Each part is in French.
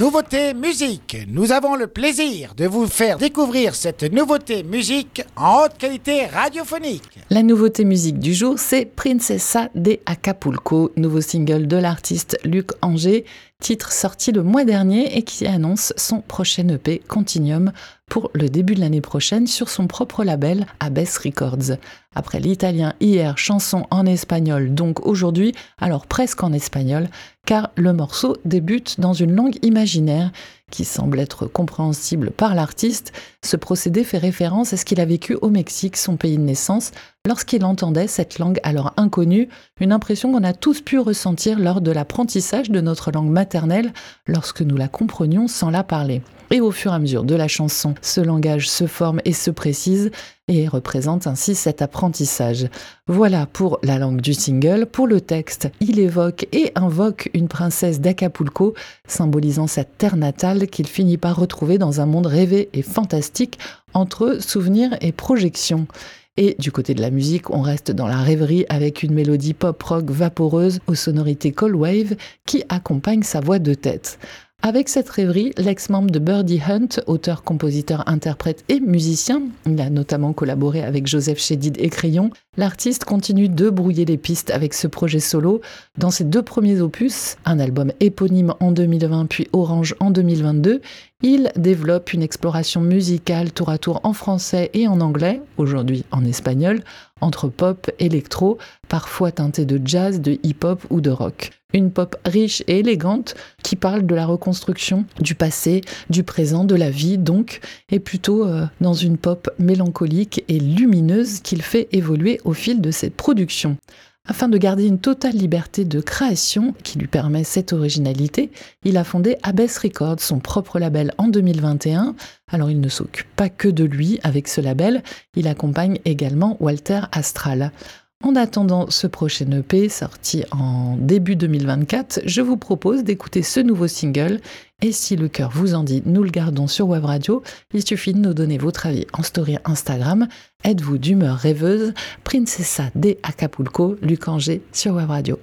Nouveauté musique. Nous avons le plaisir de vous faire découvrir cette nouveauté musique en haute qualité radiophonique. La nouveauté musique du jour, c'est Princesa de Acapulco, nouveau single de l'artiste Luc Anger, titre sorti le mois dernier et qui annonce son prochain EP Continuum pour le début de l'année prochaine sur son propre label Abbess Records. Après l'italien hier, chanson en espagnol donc aujourd'hui, alors presque en espagnol, car le morceau débute dans une langue imaginaire qui semble être compréhensible par l'artiste. Ce procédé fait référence à ce qu'il a vécu au Mexique, son pays de naissance, lorsqu'il entendait cette langue alors inconnue, une impression qu'on a tous pu ressentir lors de l'apprentissage de notre langue maternelle lorsque nous la comprenions sans la parler. Et au fur et à mesure de la chanson, ce langage se forme et se précise et représente ainsi cet apprentissage. Voilà pour la langue du single. Pour le texte, il évoque et invoque une princesse d'Acapulco, symbolisant cette terre natale qu'il finit par retrouver dans un monde rêvé et fantastique entre souvenirs et projections. Et du côté de la musique, on reste dans la rêverie avec une mélodie pop-rock vaporeuse aux sonorités cold wave qui accompagne sa voix de tête. Avec cette rêverie, l'ex-membre de Birdie Hunt, auteur, compositeur, interprète et musicien, il a notamment collaboré avec Joseph Chédid et Crayon, l'artiste continue de brouiller les pistes avec ce projet solo. Dans ses deux premiers opus, un album éponyme en 2020 puis Orange en 2022, il développe une exploration musicale tour à tour en français et en anglais, aujourd'hui en espagnol, entre pop, électro, parfois teinté de jazz, de hip-hop ou de rock. Une pop riche et élégante qui parle de la reconstruction du passé, du présent, de la vie donc, et plutôt euh, dans une pop mélancolique et lumineuse qu'il fait évoluer fil de cette production. Afin de garder une totale liberté de création qui lui permet cette originalité, il a fondé Abbess Records, son propre label en 2021. Alors il ne s'occupe pas que de lui avec ce label, il accompagne également Walter Astral. En attendant ce prochain EP sorti en début 2024, je vous propose d'écouter ce nouveau single. Et si le cœur vous en dit, nous le gardons sur Web Radio. Il suffit de nous donner votre avis en story Instagram. Êtes-vous d'humeur rêveuse? Princessa de Acapulco, Luc Anger sur Web Radio.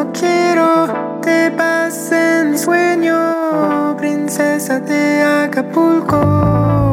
No quiero que pasen mi sueño, princesa de Acapulco.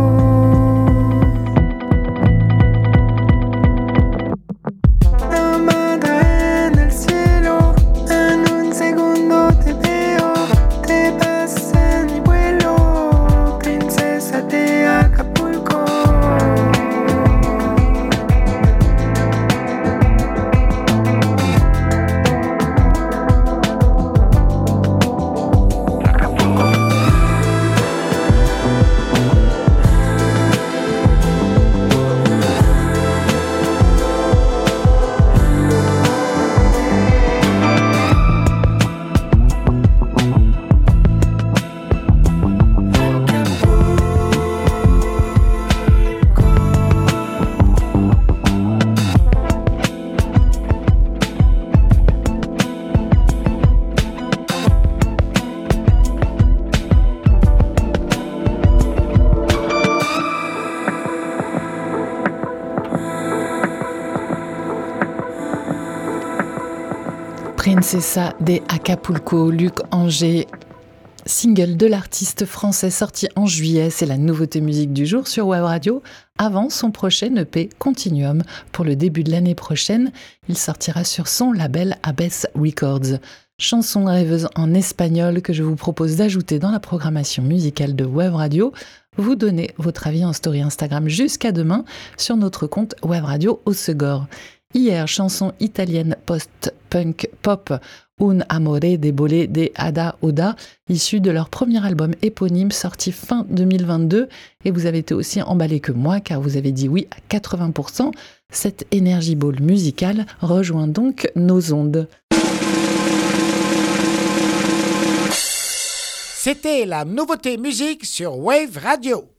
Ça des Acapulco, Luc Anger, single de l'artiste français sorti en juillet, c'est la nouveauté musique du jour sur Web Radio. Avant son prochain EP Continuum, pour le début de l'année prochaine, il sortira sur son label Abbess Records. chanson rêveuse en espagnol que je vous propose d'ajouter dans la programmation musicale de Web Radio. Vous donnez votre avis en story Instagram jusqu'à demain sur notre compte Web Radio au Segor. Hier, chanson italienne post-punk pop Un amore debole de Ada Oda, issue de leur premier album éponyme sorti fin 2022. Et vous avez été aussi emballé que moi car vous avez dit oui à 80%. Cette énergie ball musicale rejoint donc nos ondes. C'était la nouveauté musique sur Wave Radio.